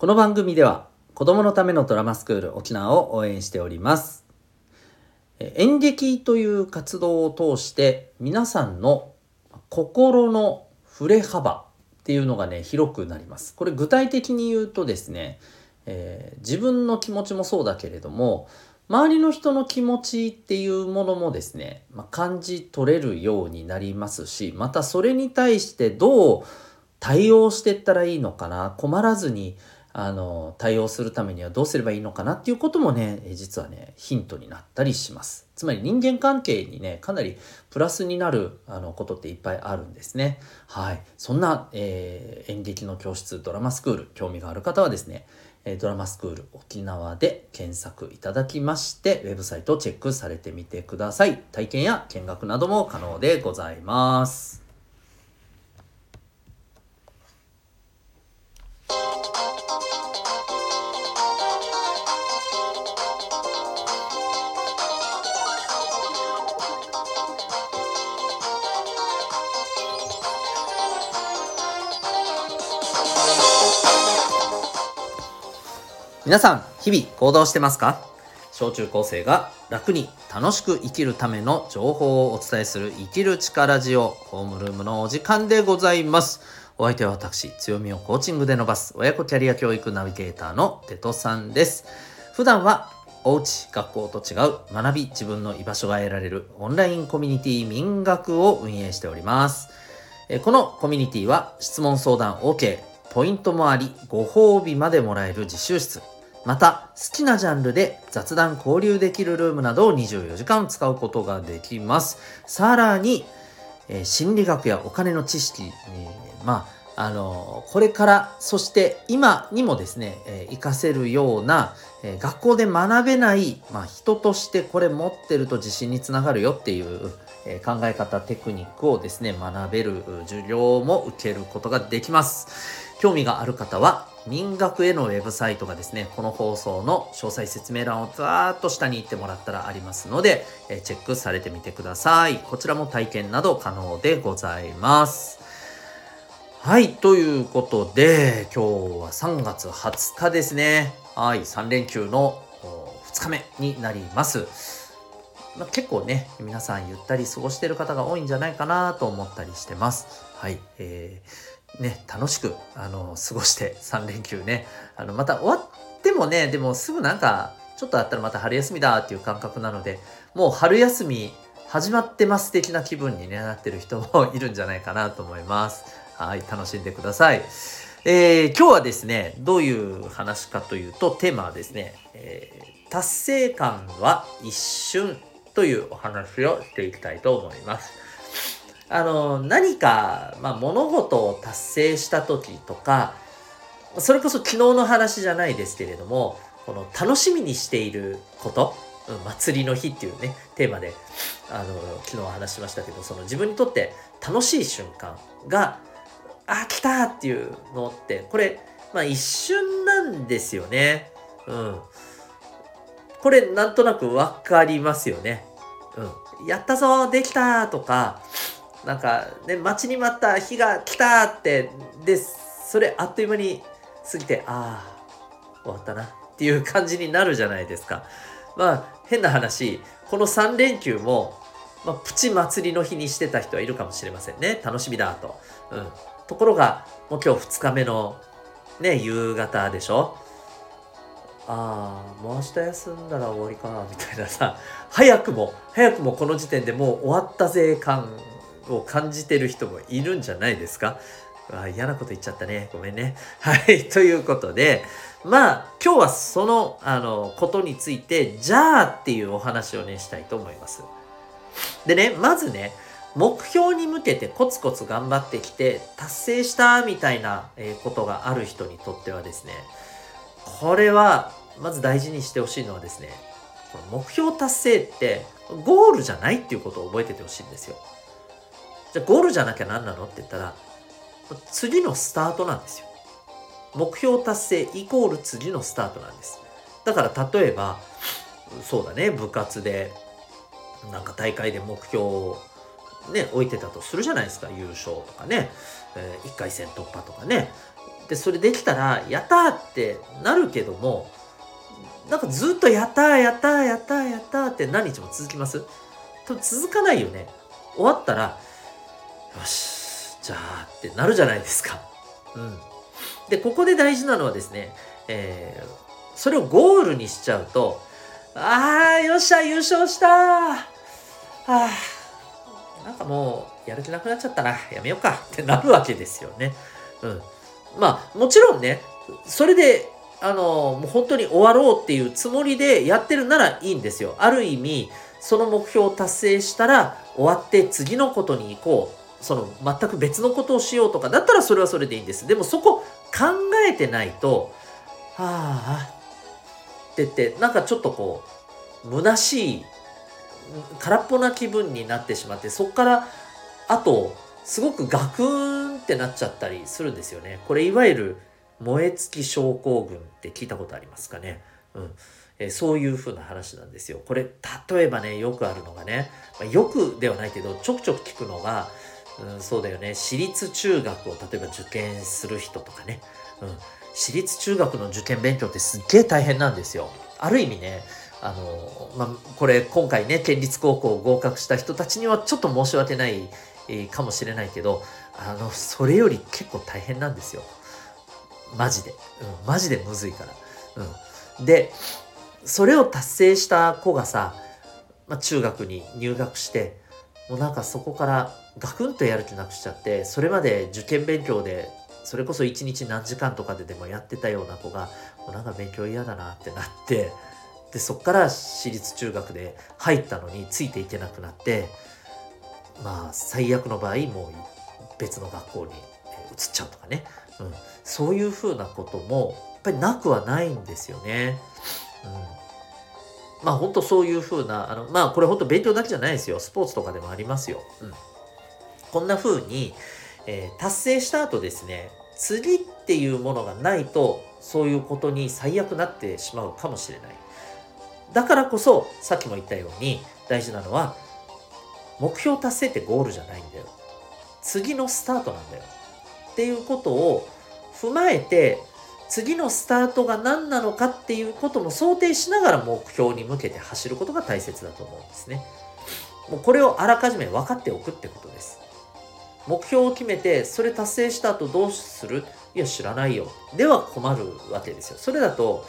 この番組では子供のためのドラマスクール沖縄を応援しております。演劇という活動を通して皆さんの心の振れ幅っていうのがね広くなります。これ具体的に言うとですね、えー、自分の気持ちもそうだけれども周りの人の気持ちっていうものもですね、まあ、感じ取れるようになりますしまたそれに対してどう対応していったらいいのかな困らずにあの対応するためにはどうすればいいのかなっていうこともね実はねヒントになったりします。つまり人間関係にねかなりプラスになるあのことっていっぱいあるんですね。はい。そんな、えー、演劇の教室ドラマスクール興味がある方はですねドラマスクール沖縄で検索いただきましてウェブサイトをチェックされてみてください。体験や見学なども可能でございます。皆さん、日々行動してますか？小中高生が楽に楽しく生きるための情報をお伝えする生きる力ジオホームルームのお時間でございます。お相手は私、強みをコーチングで伸ばす親子キャリア教育ナビゲーターのテトさんです。普段はおうち、学校と違う学び自分の居場所が得られるオンラインコミュニティ民学を運営しております。このコミュニティは質問相談 OK、ポイントもあり、ご褒美までもらえる自習室、また好きなジャンルで雑談交流できるルームなどを24時間使うことができます。さらに、えー、心理学やお金の知識、えー、まあ、あの、これからそして今にもですね、えー、活かせるような、えー、学校で学べない、まあ、人としてこれ持ってると自信につながるよっていう、え考え方テクニックをですね学べる授業も受けることができます。興味がある方は民学へのウェブサイトがですね、この放送の詳細説明欄をざーっと下に行ってもらったらありますので、えチェックされてみてください。こちらも体験など可能でございます。はい、ということで、今日は3月20日ですね。はい、3連休の2日目になります。まあ、結構ね、皆さんゆったり過ごしてる方が多いんじゃないかなと思ったりしてます。はい、えーね、楽しく、あの、過ごして3連休ね、あの、また終わってもね、でもすぐなんか、ちょっとあったらまた春休みだっていう感覚なので、もう春休み始まってます的な気分に、ね、なってる人もいるんじゃないかなと思います。はい、楽しんでください。えー、今日はですね、どういう話かというと、テーマはですね、えー、達成感は一瞬というお話をしていきたいと思います。あの、何か、まあ、物事を達成した時とか、それこそ昨日の話じゃないですけれども、この楽しみにしていること、祭りの日っていうね、テーマで、あの、昨日話しましたけど、その自分にとって楽しい瞬間が、あ、来たっていうのって、これ、まあ一瞬なんですよね。うん。これなんとなくわかりますよね。うん。やったぞできたとか、なんかね待ちに待った日が来たって。でそれあっという間に過ぎてああ終わったなっていう感じになるじゃないですか。まあ変な話この3連休も、まあ、プチ祭りの日にしてた人はいるかもしれませんね。楽しみだと、うん、ところがもう今日2日目のね夕方でしょ。ああもう明日休んだら終わりかなみたいなさ。早くも早くもこの時点でもう終わったぜ感を感じてる人もいるんじゃないですか？あ嫌なこと言っちゃったね。ごめんね。はい。ということで、まあ、今日はその、あの、ことについて、じゃあっていうお話をね、したいと思います。でね、まずね、目標に向けてコツコツ頑張ってきて、達成したみたいなことがある人にとってはですね、これは、まず大事にしてほしいのはですね、目標達成ってゴールじゃないっていうことを覚えててほしいんですよ。じゃあゴールじゃなきゃ何なのって言ったら、次のスタートなんですよ。目標達成イコール次のスタートなんです。だから例えば、そうだね、部活で、なんか大会で目標をね、置いてたとするじゃないですか。優勝とかね、えー、1回戦突破とかね。でそれできたらやったーってなるけどもなんかずっとやったーやったーやったーやったーって何日も続きます？多分続かないよね終わったらよし。じゃあってなるじゃないですか。うん。でここで大事なのはですね、えー、それをゴールにしちゃうとあーよっしゃ優勝したー。あなんかもうやる気なくなっちゃったな。やめようか。ってなるわけですよね。うん。まあもちろんねそれであのもう本当に終わろうっていうつもりでやってるならいいんですよ。ある意味その目標を達成したら終わって次のことに行こう。その全く別のことをしようとかだったらそれはそれでいいんですでもそこ考えてないとはあって言ってなんかちょっとこう虚しい空っぽな気分になってしまってそこからあとすごくガクーンってなっちゃったりするんですよね。これいわゆる燃え尽き症候群って聞いたことありますかね。うんえー、そういう風な話なんですよ。これ例えばねよくあるのがね、まあ、よくではないけどちょくちょく聞くのが、うん、そうだよね。私立中学を例えば受験する人とかね、うん、私立中学の受験勉強ってすっげえ大変なんですよ。ある意味ねあのまあ、これ今回ね県立高校合格した人たちにはちょっと申し訳ないかもしれないけどあのそれより結構大変なんですよ。マジで、うん、マジでむずいから、うん、でそれを達成した子がさ、まあ、中学に入学してもうなんかそこからガクンとやる気なくしちゃってそれまで受験勉強でそれこそ一日何時間とかででもやってたような子がもうなんか勉強嫌だなってなってでそっから私立中学で入ったのについていけなくなってまあ最悪の場合もう別の学校に移っちゃうとかね、うん、そういうふうなこともやっぱりなくはないんですよね。うん、まあ本当そういうふうなあのまあこれ本当勉強だけじゃないですよ。スポーツとかでもありますよ。うん、こんなふうに、えー、達成した後ですね次っていうものがないとそういうことに最悪なってしまうかもしれない。だからこそさっきも言ったように大事なのは目標達成ってゴールじゃないんだよ次のスタートなんだよっていうことを踏まえて次のスタートが何なのかっていうことも想定しながら目標に向けて走ることが大切だと思うんですね。もうこれをあらかじめ分かっておくってことです。目標を決めてそれ達成した後どうする？いや知らないよ。では困るわけですよ。それだと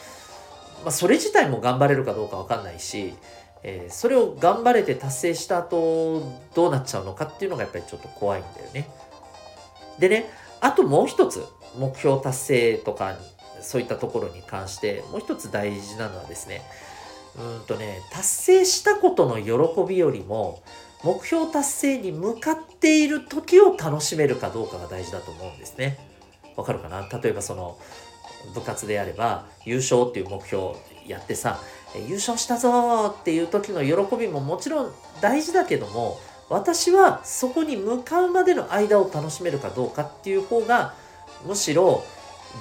まあ、それ自体も頑張れるかどうか分かんないし、えー、それを頑張れて達成した後どうなっちゃうのかっていうのがやっぱりちょっと怖いんだよね。でねあともう一つ目標達成とかそういったところに関してもう一つ大事なのはですねうんとね達成したことの喜びよりも目標達成に向かっている時を楽しめるかどうかが大事だと思うんですね。わかるかな？例えばその部活であれば優勝っていう目標やってさ優勝したぞっていう時の喜びももちろん大事だけども私はそこに向かうまでの間を楽しめるかどうかっていう方がむしろ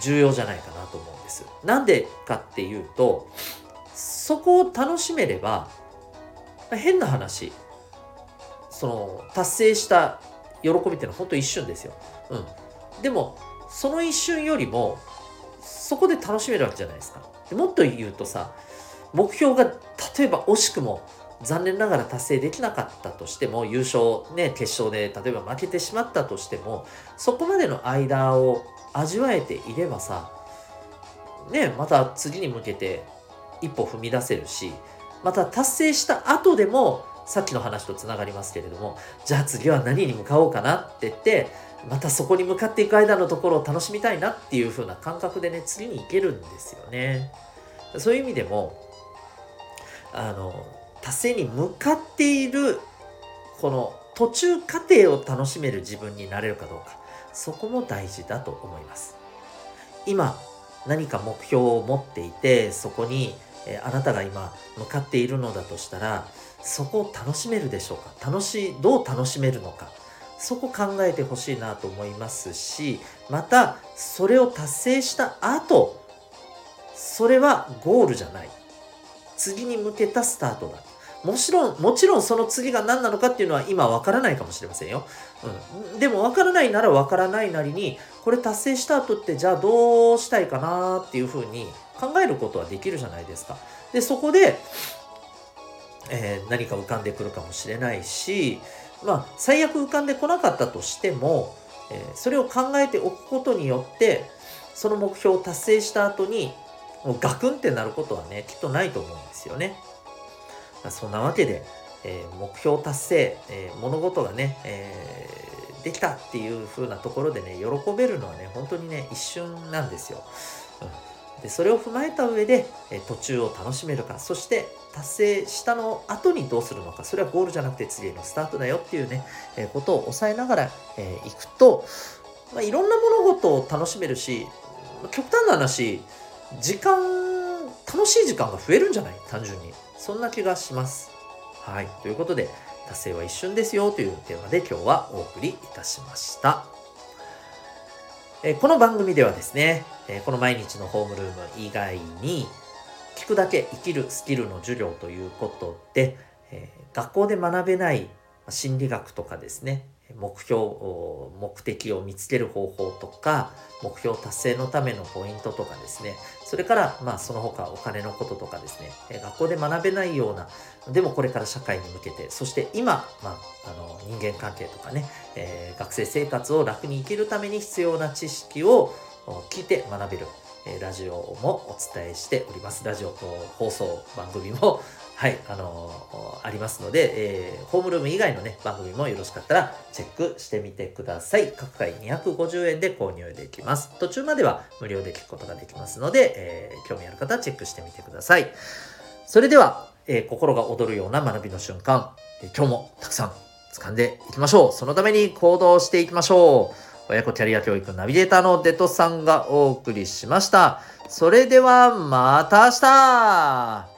重要じゃないかなと思うんです。なんでかっていうとそこを楽しめれば変な話その達成した喜びっていうのは本当一瞬ですよ。うん。でもその一瞬よりもそこで楽しめるわけじゃないですか。でもっと言うとさ、目標が例えば惜しくも残念ながら達成できなかったとしても、優勝、ね、決勝で例えば負けてしまったとしても、そこまでの間を味わえていればさ、ね、また次に向けて一歩踏み出せるし、また達成した後でも、さっきの話とつながりますけれども、じゃあ次は何に向かおうかなって言って、またそこに向かっていく間のところを楽しみたいなっていう風な感覚でね次に行けるんですよね。そういう意味でもあの達成に向かっているこの途中過程を楽しめる自分になれるかどうかそこも大事だと思います。今何か目標を持っていてそこにえあなたが今向かっているのだとしたらそこを楽しめるでしょうか？楽しいどう楽しめるのか？そこ考えてほしいなと思いますしまたそれを達成した後それはゴールじゃない次に向けたスタートだもちろん、もちろんその次が何なのかっていうのは今わからないかもしれませんよ。うん。でもわからないならわからないなりに、これ達成した後ってじゃあどうしたいかなっていうふうに考えることはできるじゃないですか。で、そこで、えー、何か浮かんでくるかもしれないし、まあ、最悪浮かんでこなかったとしても、えー、それを考えておくことによって、その目標を達成した後に、もうガクンってなることはね、きっとないと思うんですよね。まそんなわけで、えー、目標達成、えー、物事がね、えー、できたっていう風なところでね、喜べるのはね、本当にね、一瞬なんですよ。うん、でそれを踏まえた上で、え途中を楽しめるか、そして達成したの後にどうするのか、それはゴールじゃなくて次のスタートだよっていうね、えことを抑えながら、えー、いくと、まあ、いろんな物事を楽しめるし、極端な話、時間、楽しい時間が増えるんじゃない？単純に。そんな気がします。はい。ということで、達成は一瞬ですよというテーマで今日はお送りいたしました。えこの番組ではですね、えこの毎日のホームルーム以外に、聞くだけ生きるスキルの授業ということで、え学校で学べない心理学とかですね、目標、目的を見つける方法とか、目標達成のためのポイントとかですね、それから、まあ、その他お金のこととかですね、え学校で学べないような、でもこれから社会に向けて、そして今、まあ、あの人間関係とかね、えー、学生生活を楽に生きるために必要な知識を聞いて学べる、えラジオもお伝えしております。ラジオ放送番組もはい、あのー、ありますので、えー、ホームルーム以外のね、番組もよろしかったらチェックしてみてください。各回250円で購入できます。途中までは無料で聞くことができますので、えー、興味ある方はチェックしてみてください。それでは、え心が躍るような学びの瞬間、え今日もたくさん掴んでいきましょう。そのために行動していきましょう。親子キャリア教育ナビゲーターのデトさんがお送りしました。それではまた明日